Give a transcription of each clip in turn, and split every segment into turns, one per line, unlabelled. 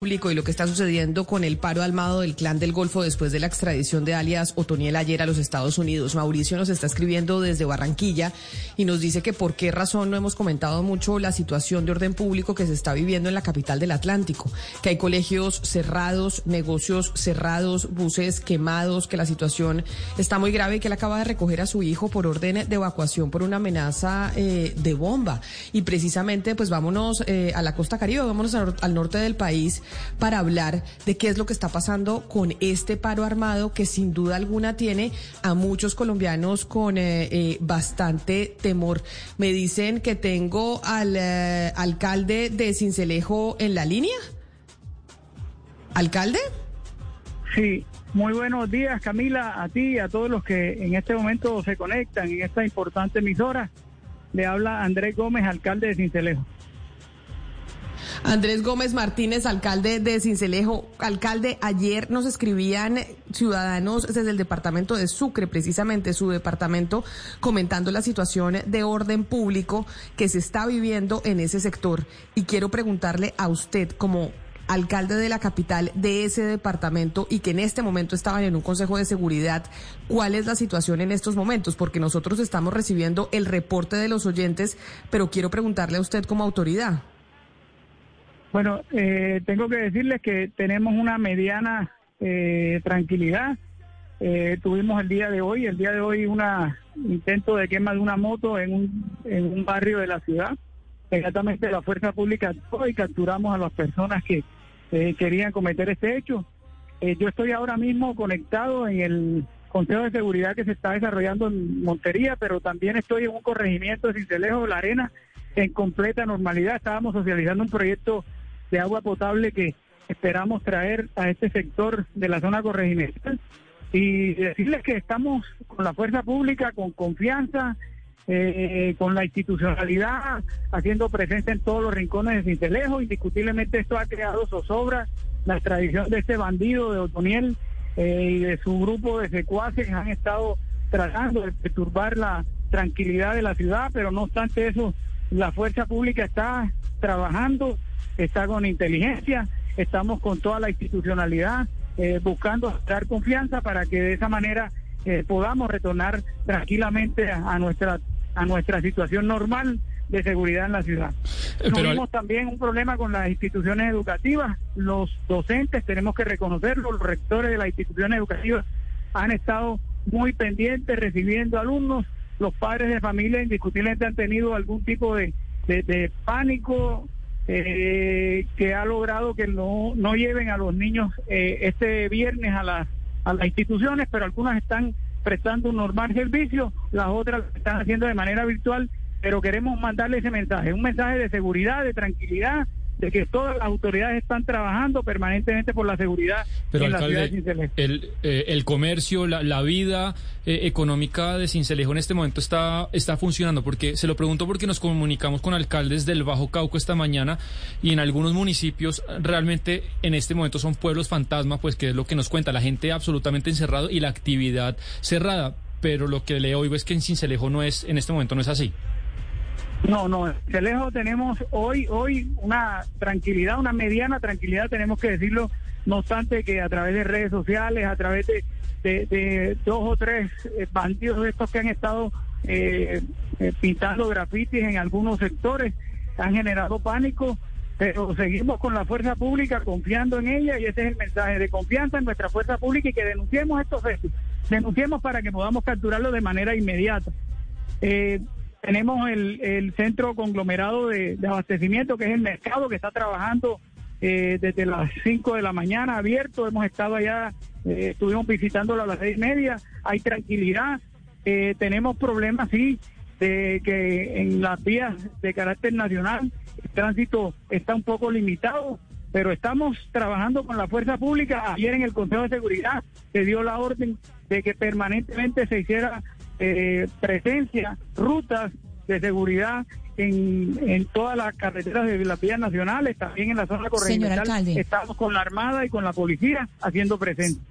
público y lo que está sucediendo con el paro armado del clan del Golfo después de la extradición de alias Otoniel ayer a los Estados Unidos. Mauricio nos está escribiendo desde Barranquilla y nos dice que por qué razón no hemos comentado mucho la situación de orden público que se está viviendo en la capital del Atlántico, que hay colegios cerrados, negocios cerrados, buses quemados, que la situación está muy grave y que él acaba de recoger a su hijo por orden de evacuación por una amenaza eh, de bomba. Y precisamente, pues vámonos eh, a la costa caribe, vámonos al norte del país para hablar de qué es lo que está pasando con este paro armado que sin duda alguna tiene a muchos colombianos con eh, eh, bastante temor. Me dicen que tengo al eh, alcalde de Cincelejo en la línea. ¿Alcalde?
Sí, muy buenos días Camila, a ti y a todos los que en este momento se conectan en esta importante emisora. Le habla Andrés Gómez, alcalde de Cincelejo.
Andrés Gómez Martínez, alcalde de Cincelejo. Alcalde, ayer nos escribían ciudadanos desde el departamento de Sucre, precisamente su departamento, comentando la situación de orden público que se está viviendo en ese sector. Y quiero preguntarle a usted, como alcalde de la capital de ese departamento y que en este momento estaban en un consejo de seguridad, ¿cuál es la situación en estos momentos? Porque nosotros estamos recibiendo el reporte de los oyentes, pero quiero preguntarle a usted como autoridad.
Bueno, eh, tengo que decirles que tenemos una mediana eh, tranquilidad. Eh, tuvimos el día de hoy, el día de hoy, un intento de quema de una moto en un, en un barrio de la ciudad. Inmediatamente la fuerza pública actuó y capturamos a las personas que querían cometer este hecho. yo estoy ahora mismo conectado en el Consejo de Seguridad que se está desarrollando en Montería, pero también estoy en un corregimiento de Cincelejo la Arena en completa normalidad. Estábamos socializando un proyecto de agua potable que esperamos traer a este sector de la zona corregimiental y decirles que estamos con la fuerza pública, con confianza, eh, con la institucionalidad, haciendo presencia en todos los rincones de Cintelejo. Indiscutiblemente esto ha creado zozobra, la extradición de este bandido de Otoniel eh, y de su grupo de secuaces han estado tratando de perturbar la tranquilidad de la ciudad, pero no obstante eso, la fuerza pública está trabajando está con inteligencia, estamos con toda la institucionalidad eh, buscando dar confianza para que de esa manera eh, podamos retornar tranquilamente a, nuestra a nuestra situación normal de seguridad en la ciudad. Eh, Tuvimos también un problema con las instituciones educativas. Los docentes, tenemos que reconocerlo, los rectores de las instituciones educativas han estado muy pendientes recibiendo alumnos. Los padres de familia indiscutiblemente han tenido algún tipo de, de pánico eh, que ha logrado que no, no lleven a los niños eh, este viernes a las, a las instituciones, pero algunas están prestando un normal servicio, las otras lo están haciendo de manera virtual, pero queremos mandarle ese mensaje, un mensaje de seguridad, de tranquilidad, de que todas las autoridades están trabajando permanentemente por la seguridad
en la ciudad de Cincelejo. El, eh, el comercio, la, vida eh, económica de Cincelejo en este momento está, está funcionando, porque se lo pregunto porque nos comunicamos con alcaldes del Bajo Cauco esta mañana y en algunos municipios realmente en este momento son pueblos fantasma, pues que es lo que nos cuenta, la gente absolutamente encerrado y la actividad cerrada, pero lo que le oigo es que en Cincelejo no es, en este momento no es así.
No, no, en lejos tenemos hoy, hoy una tranquilidad, una mediana tranquilidad, tenemos que decirlo, no obstante que a través de redes sociales, a través de, de, dos o tres eh, bandidos de estos que han estado eh, eh, pintando grafitis en algunos sectores, han generado pánico, pero seguimos con la fuerza pública confiando en ella y ese es el mensaje de confianza en nuestra fuerza pública y que denunciemos estos hechos, denunciemos para que podamos capturarlo de manera inmediata. Eh, tenemos el, centro conglomerado de, abastecimiento, que es el mercado, que está trabajando eh, desde las 5 de la mañana abierto. Hemos estado allá, eh, estuvimos visitándolo a las seis y media. Hay tranquilidad. Eh, tenemos problemas, sí, de que en las vías de carácter nacional el tránsito está un poco limitado, pero estamos trabajando con la fuerza pública. Ayer en el Consejo de Seguridad se dio la orden de que permanentemente se hiciera eh, presencia, rutas de seguridad en, en todas las carreteras de las vías nacionales, también en la zona corregional. Estamos con la Armada y con la policía haciendo presencia.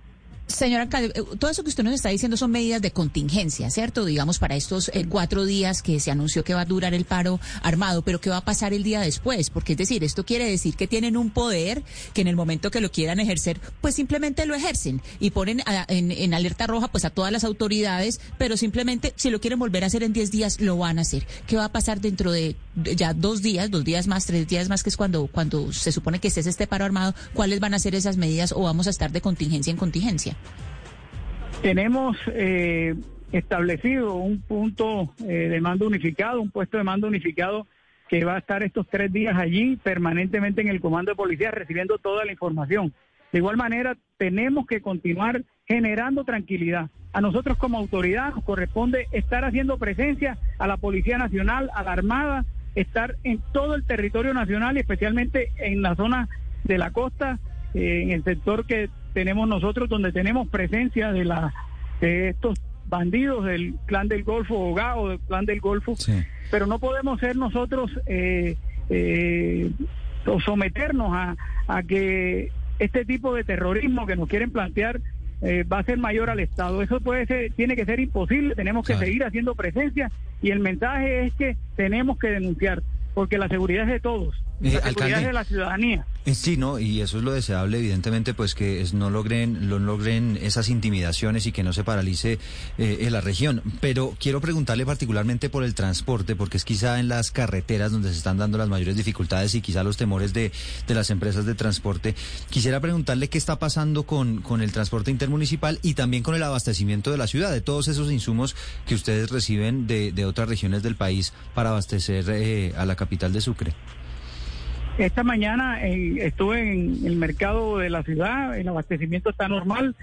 Señora alcalde, eh, todo eso que usted nos está diciendo son medidas de contingencia, ¿cierto? Digamos, para estos eh, cuatro días que se anunció que va a durar el paro armado, pero ¿qué va a pasar el día después? Porque es decir, esto quiere decir que tienen un poder que en el momento que lo quieran ejercer, pues simplemente lo ejercen y ponen en, alerta roja pues a todas las autoridades, pero simplemente si lo quieren volver a hacer en diez días, lo van a hacer. ¿Qué va a pasar dentro de ya dos días, dos días más, tres días más, que es cuando, cuando se supone que esté este paro armado? ¿Cuáles van a ser esas medidas o vamos a estar de contingencia en contingencia?
Tenemos eh, establecido un punto eh, de mando unificado, un puesto de mando unificado que va a estar estos tres días allí permanentemente en el comando de policía recibiendo toda la información. De igual manera, tenemos que continuar generando tranquilidad. A nosotros como autoridad nos corresponde estar haciendo presencia a la Policía Nacional, a la Armada, estar en todo el territorio nacional y especialmente en la zona de la costa, eh, en el sector que tenemos nosotros donde tenemos presencia de, la, de estos bandidos del clan del Golfo o del clan del Golfo, pero no podemos ser nosotros eh, eh, o someternos a, a que este tipo de terrorismo que nos quieren plantear eh, va a ser mayor al Estado. Eso puede ser, tiene que ser imposible, tenemos que seguir haciendo presencia y el mensaje es que tenemos que denunciar, porque la seguridad es de todos. La seguridad de la ciudadanía.
Eh, sí, no, y eso es lo deseable, evidentemente, pues que no logren, lo logren esas intimidaciones y que no se paralice eh, en la región. Pero quiero preguntarle particularmente por el transporte, porque es quizá en las carreteras donde se están dando las mayores dificultades y quizá los temores de, de las empresas de transporte. Quisiera preguntarle qué está pasando con, con el transporte intermunicipal y también con el abastecimiento de la ciudad, de todos esos insumos que ustedes reciben de, de otras regiones del país para abastecer eh, a la capital de Sucre.
Esta mañana estuve en el mercado de la ciudad, el abastecimiento está normal.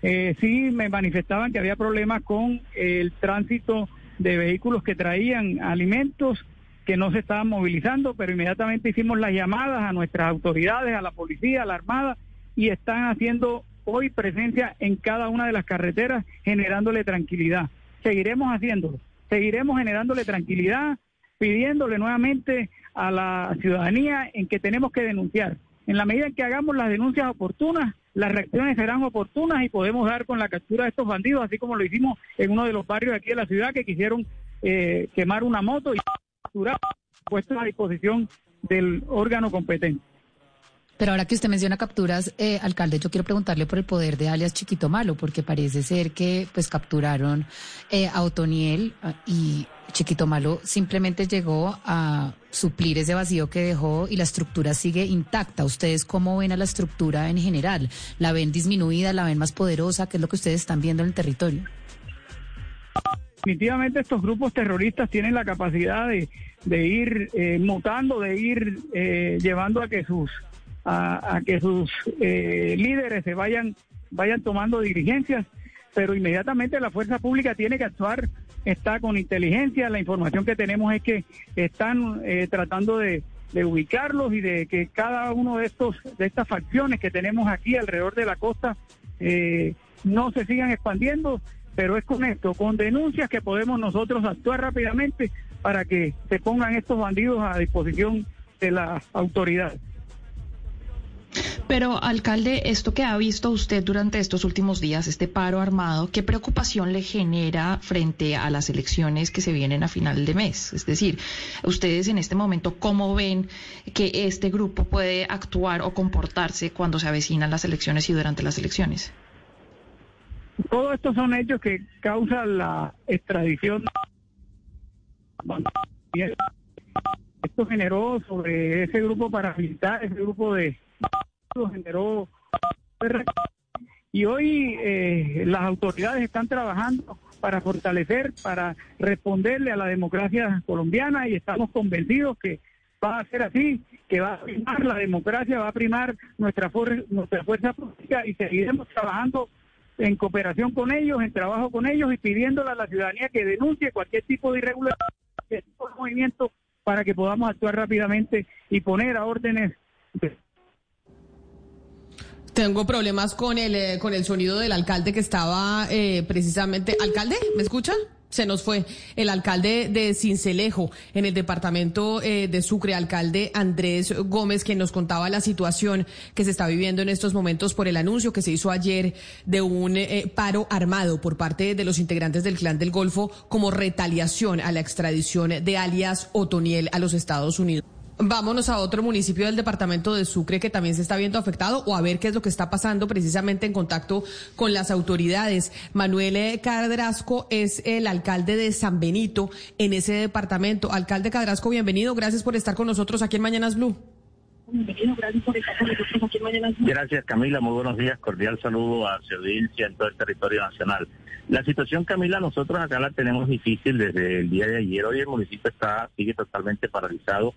Eh, sí me manifestaban que había problemas con el tránsito de vehículos que traían alimentos que no se estaban movilizando, pero inmediatamente hicimos las llamadas a nuestras autoridades, a la policía, a la Armada, y están haciendo hoy presencia en cada una de las carreteras, generándole tranquilidad. Seguiremos haciéndolo, seguiremos generándole tranquilidad, pidiéndole nuevamente a la ciudadanía en que tenemos que denunciar. En la medida en que hagamos las denuncias oportunas, las reacciones serán oportunas y podemos dar con la captura de estos bandidos, así como lo hicimos en uno de los barrios aquí de la ciudad que quisieron eh, quemar una moto y capturar puestos a disposición del órgano competente.
Pero ahora que usted menciona capturas, eh, alcalde, yo quiero preguntarle por el poder de alias Chiquito Malo, porque parece ser que pues capturaron eh, a Otoniel ah, y Chiquito Malo simplemente llegó a suplir ese vacío que dejó y la estructura sigue intacta. ¿Ustedes cómo ven a la estructura en general? ¿La ven disminuida, la ven más poderosa? ¿Qué es lo que ustedes están viendo en el territorio?
Definitivamente estos grupos terroristas tienen la capacidad de, ir eh, mutando, de ir eh, llevando a que sus a, que sus eh, líderes se vayan, vayan tomando dirigencias, pero inmediatamente la fuerza pública tiene que actuar, está con inteligencia, la información que tenemos es que están eh, tratando de, ubicarlos y de que cada uno de estos de estas facciones que tenemos aquí alrededor de la costa eh, no se sigan expandiendo, pero es con esto, con denuncias que podemos nosotros actuar rápidamente para que se pongan estos bandidos a disposición de las autoridades.
Pero, alcalde, esto que ha visto usted durante estos últimos días, este paro armado, ¿qué preocupación le genera frente a las elecciones que se vienen a final de mes? Es decir, ustedes en este momento, ¿cómo ven que este grupo puede actuar o comportarse cuando se avecinan las elecciones y durante las elecciones?
Todos estos son hechos que causan la extradición. Esto generó sobre ese grupo paramilitar, ese grupo de generó y hoy eh, las autoridades están trabajando para fortalecer, para responderle a la democracia colombiana y estamos convencidos que va a ser así, que va a primar la democracia, va a primar nuestra, nuestra fuerza política y seguiremos trabajando en cooperación con ellos, en trabajo con ellos y pidiéndole a la ciudadanía que denuncie cualquier tipo de irregularidad, cualquier tipo de movimiento para que podamos actuar rápidamente y poner a órdenes de
tengo problemas con el, eh, con el sonido del alcalde que estaba eh, precisamente. ¿Alcalde? ¿Me escuchan? Se nos fue el alcalde de Cincelejo en el departamento eh, de Sucre, alcalde Andrés Gómez, que nos contaba la situación que se está viviendo en estos momentos por el anuncio que se hizo ayer de un eh, paro armado por parte de los integrantes del Clan del Golfo como retaliación a la extradición de alias Otoniel a los Estados Unidos. Vámonos a otro municipio del departamento de Sucre que también se está viendo afectado o a ver qué es lo que está pasando precisamente en contacto con las autoridades. Manuel Cadrasco es el alcalde de San Benito en ese departamento. Alcalde Cadrasco, bienvenido. Gracias por estar con nosotros aquí en Mañanas Blue.
Bienvenido, gracias por estar con nosotros aquí en Mañanas Blue. Gracias Camila, muy buenos días. Cordial saludo a su audiencia en todo el territorio nacional. La situación, Camila, nosotros acá la tenemos difícil desde el día de ayer. Hoy el municipio está sigue totalmente paralizado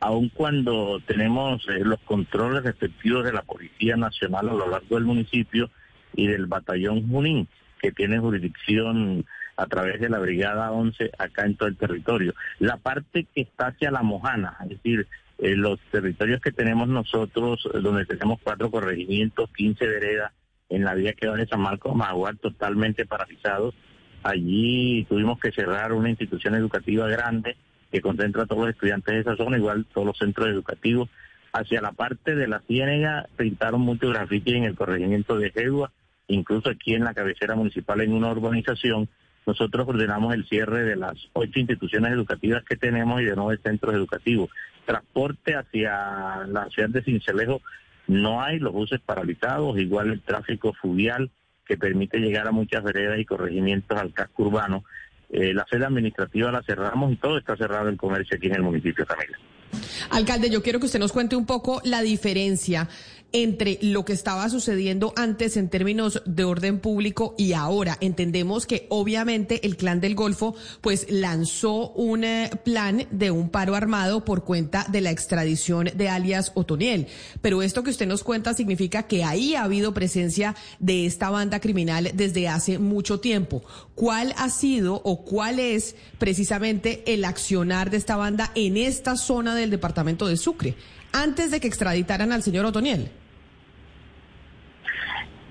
aun cuando tenemos eh, los controles respectivos de la Policía Nacional a lo largo del municipio y del Batallón Junín, que tiene jurisdicción a través de la Brigada 11 acá en todo el territorio. La parte que está hacia la Mojana, es decir, eh, los territorios que tenemos nosotros, eh, donde tenemos cuatro corregimientos, 15 veredas en la vía que va de San Marcos, Maguar, totalmente paralizados. Allí tuvimos que cerrar una institución educativa grande que concentra a todos los estudiantes de esa zona, igual todos los centros educativos. Hacia la parte de la Ciénega pintaron mucho grafiti en el corregimiento de Jedua, incluso aquí en la cabecera municipal en una urbanización. Nosotros ordenamos el cierre de las ocho instituciones educativas que tenemos y de nueve centros educativos. Transporte hacia la ciudad de Cincelejo no hay, los buses paralizados, igual el tráfico fluvial que permite llegar a muchas veredas y corregimientos al casco urbano eh, la sede administrativa la cerramos y todo está cerrado el comercio aquí en el municipio también.
Alcalde, yo quiero que usted nos cuente un poco la diferencia entre lo que estaba sucediendo antes en términos de orden público y ahora. Entendemos que obviamente el Clan del Golfo pues lanzó un eh, plan de un paro armado por cuenta de la extradición de alias Otoniel. Pero esto que usted nos cuenta significa que ahí ha habido presencia de esta banda criminal desde hace mucho tiempo. ¿Cuál ha sido o cuál es precisamente el accionar de esta banda en esta zona del departamento de Sucre antes de que extraditaran al señor Otoniel?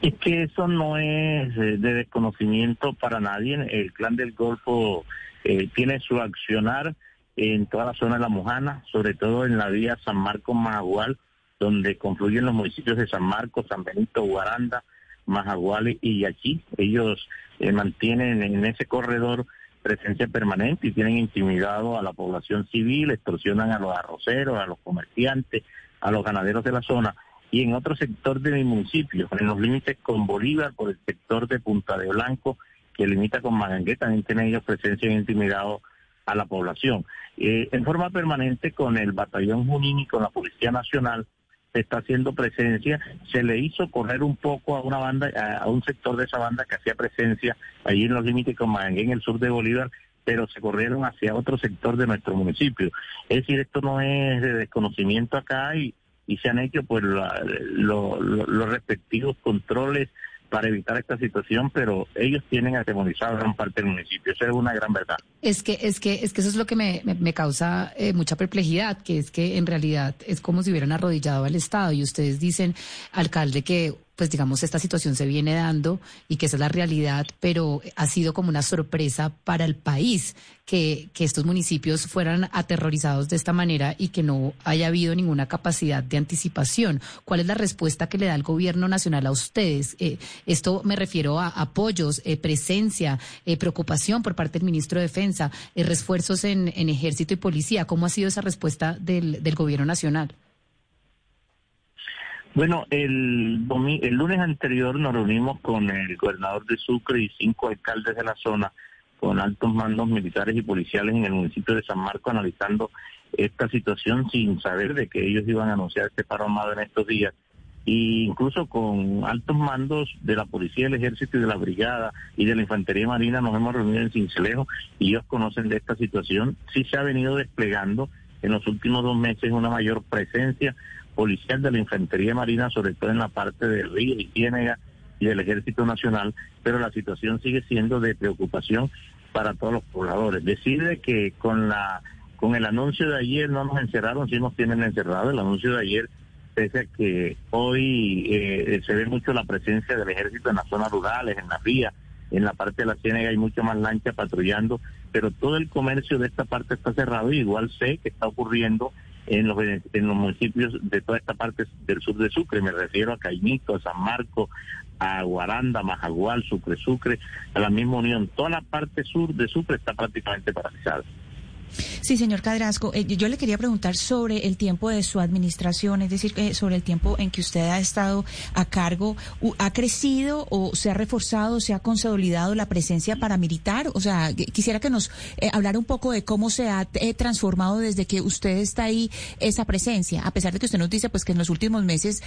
Es que eso no es eh, de desconocimiento para nadie. El clan del Golfo eh, tiene su accionar en toda la zona de la Mojana, sobre todo en la vía San Marcos Majagual, donde confluyen los municipios de San Marcos, San Benito, Guaranda, Majagual y Yachí. Ellos eh, mantienen en ese corredor presencia permanente y tienen intimidado a la población civil, extorsionan a los arroceros, a los comerciantes, a los ganaderos de la zona y en otro sector de mi municipio, en los límites con Bolívar, por el sector de Punta de Blanco, que limita con Magangué, también tienen ellos presencia e intimidado a la población. Eh, en forma permanente con el batallón Junín y con la Policía Nacional se está haciendo presencia, se le hizo correr un poco a una banda, a, un sector de esa banda que hacía presencia allí en los límites con Magangué, en el sur de Bolívar, pero se corrieron hacia otro sector de nuestro municipio. Es decir, esto no es de desconocimiento acá y, y se han hecho pues los respectivos controles para evitar esta situación, pero ellos tienen atemorizado gran parte del municipio. Eso es una gran verdad.
Es que, es que, es que eso es lo que me, me, causa eh, mucha perplejidad, que es que en realidad es como si hubieran arrodillado al Estado y ustedes dicen, alcalde, que pues digamos, esta situación se viene dando y que esa es la realidad, pero ha sido como una sorpresa para el país que, que estos municipios fueran aterrorizados de esta manera y que no haya habido ninguna capacidad de anticipación. ¿Cuál es la respuesta que le da el gobierno nacional a ustedes? Eh, esto me refiero a apoyos, eh, presencia, eh, preocupación por parte del ministro de Defensa, refuerzos en, en, ejército y policía. ¿Cómo ha sido esa respuesta del, del gobierno nacional?
Bueno, el, el lunes anterior nos reunimos con el gobernador de Sucre y cinco alcaldes de la zona con altos mandos militares y policiales en el municipio de San Marcos analizando esta situación sin saber de que ellos iban a anunciar este paro armado en estos días. E incluso con altos mandos de la policía, del ejército y de la brigada y de la infantería marina nos hemos reunido en Cincelejo y ellos conocen de esta situación. Sí se ha venido desplegando en los últimos dos meses una mayor presencia policial de la Infantería Marina, sobre todo en la parte de Río y Ciénega y del Ejército Nacional, pero la situación sigue siendo de preocupación para todos los pobladores. Decide que con la con el anuncio de ayer no nos encerraron, sí nos tienen encerrados. El anuncio de ayer, pese a que hoy eh, se ve mucho la presencia del ejército en las zonas rurales, en las vías, en la parte de la Ciénaga hay mucha más lancha patrullando, pero todo el comercio de esta parte está cerrado. Igual sé que está ocurriendo en los, en los municipios de toda esta parte del sur de Sucre. Me refiero a Caimito, a San Marco, a Guaranda, Majagual, Sucre, Sucre, a la misma Unión. Toda la parte sur de Sucre está prácticamente paralizada.
Sí, señor Cadrasco, eh, yo le quería preguntar sobre el tiempo de su administración, es decir, eh, sobre el tiempo en que usted ha estado a cargo. ¿Ha crecido o se ha reforzado, se ha consolidado la presencia paramilitar? O sea, quisiera que nos eh, hablara un poco de cómo se ha transformado desde que usted está ahí esa presencia, a pesar de que usted nos dice pues que en los últimos meses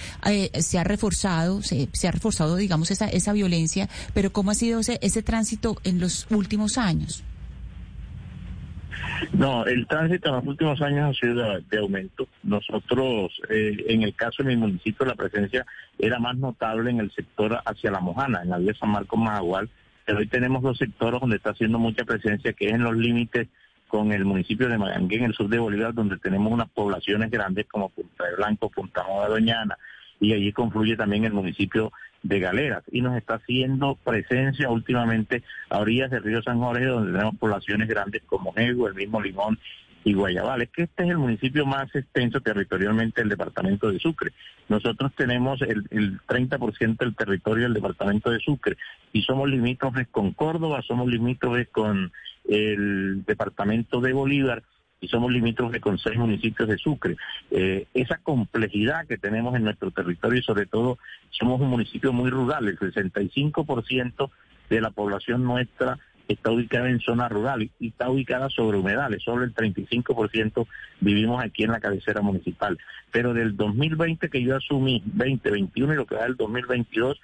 se ha reforzado, se, ha reforzado, digamos, esa, esa violencia, pero ¿cómo ha sido ese, ese tránsito en los últimos años?
No, el tránsito en los últimos años ha sido de, aumento. Nosotros, eh, en el caso de mi municipio, la presencia era más notable en el sector hacia la Mojana, en la vía San Marcos Majagual, pero hoy tenemos dos sectores donde está haciendo mucha presencia, que es en los límites con el municipio de Magangué, en el sur de Bolívar, donde tenemos unas poblaciones grandes como Punta de Blanco, Punta Nueva Doñana, y allí confluye también el municipio de Galeras y nos está haciendo presencia últimamente a orillas del río San Jorge donde tenemos poblaciones grandes como Nego, el mismo Limón y Guayabal. Es que este es el municipio más extenso territorialmente del departamento de Sucre. Nosotros tenemos el, el 30% del territorio del departamento de Sucre y somos limítrofes con Córdoba, somos limítrofes con el departamento de Bolívar y somos limítrofes con seis municipios de Sucre. Eh, esa complejidad que tenemos en nuestro territorio y sobre todo somos un municipio muy rural, el 65% de la población nuestra está ubicada en zona rural y está ubicada sobre humedales, solo el 35% vivimos aquí en la cabecera municipal. Pero del 2020 que yo asumí, 2021 y lo que va del 2022,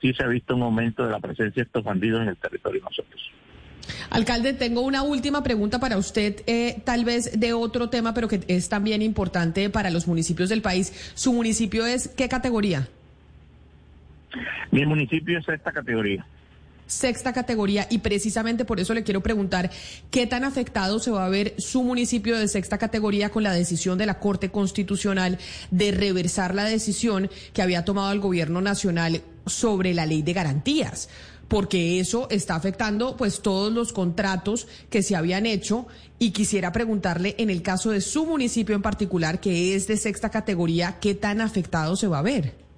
sí se ha visto un aumento de la presencia de estos bandidos en el territorio nosotros.
Alcalde, tengo una última pregunta para usted, eh, tal vez de otro tema, pero que es también importante para los municipios del país. ¿Su municipio es qué categoría?
Mi municipio es sexta categoría.
Sexta categoría y precisamente por eso le quiero preguntar qué tan afectado se va a ver su municipio de sexta categoría con la decisión de la Corte Constitucional de reversar la decisión que había tomado el gobierno nacional sobre la ley de garantías porque eso está afectando pues todos los contratos que se habían hecho y quisiera preguntarle en el caso de su municipio en particular que es de sexta categoría, ¿qué tan afectado se va a ver?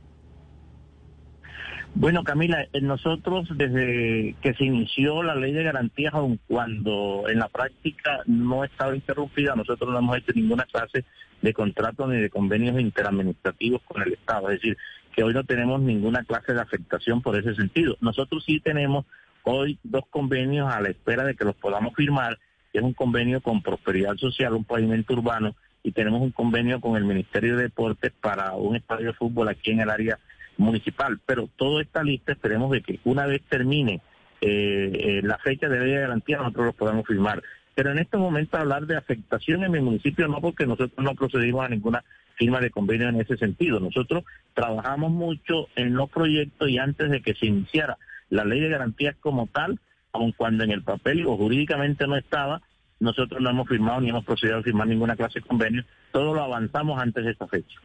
Bueno, Camila, eh, nosotros desde que se inició la ley de garantías, aun cuando en la práctica no estaba interrumpida, nosotros no hemos hecho ninguna clase de contrato ni de convenios interadministrativos con el Estado. Es decir, que hoy no tenemos ninguna clase de afectación por ese sentido. Nosotros sí tenemos hoy dos convenios a la espera de que los podamos firmar, que es un convenio con Prosperidad Social, un pavimento urbano, y tenemos un convenio con el Ministerio de Deportes para un estadio de fútbol aquí en el área municipal. Pero toda esta lista esperemos de que una vez termine eh, eh, la fecha de ley garantía, nosotros los podamos firmar. Pero en este momento hablar de afectación en mi municipio no, porque nosotros no procedimos a ninguna firma de convenio en ese sentido. Nosotros trabajamos mucho en los proyectos y antes de que se iniciara la ley de garantías como tal, aun cuando en el papel o jurídicamente no estaba, nosotros no hemos firmado ni hemos procedido a firmar ninguna clase de convenio, todo lo avanzamos antes de esta fecha.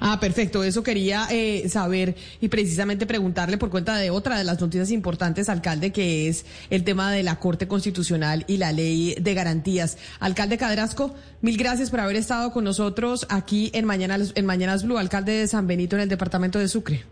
Ah, perfecto. Eso quería eh, saber y precisamente preguntarle por cuenta de otra de las noticias importantes, alcalde, que es el tema de la Corte Constitucional y la Ley de Garantías. Alcalde Cadrasco, mil gracias por haber estado con nosotros aquí en Mañanas, en Mañanas Blue, alcalde de San Benito en el departamento de Sucre.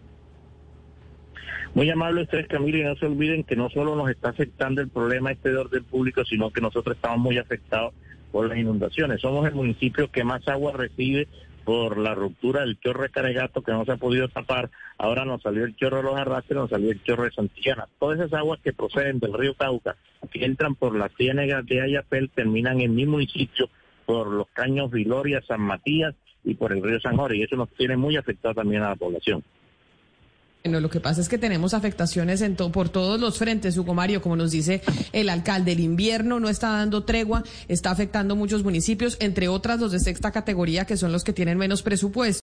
Muy amable ustedes, Camila, y no se olviden que no solo nos está afectando el problema este de orden público, sino que nosotros estamos muy afectados por las inundaciones. Somos el municipio que más agua recibe por la ruptura del chorro de Caregato que no se ha podido tapar. Ahora nos salió el chorro de los arrastres, nos salió el chorro de Santillana. Todas esas aguas que proceden del río Cauca, que entran por las ciénegas de Ayapel, terminan en mi municipio por los caños Viloria, San Matías y por el río San Jorge. Y eso nos tiene muy afectado también a la población.
Bueno, lo que pasa es que tenemos afectaciones en por todos los frentes, Hugo Mario, como nos dice el alcalde. El invierno no está dando tregua, está afectando muchos municipios, entre otras los de sexta categoría, que son los que tienen menos presupuesto.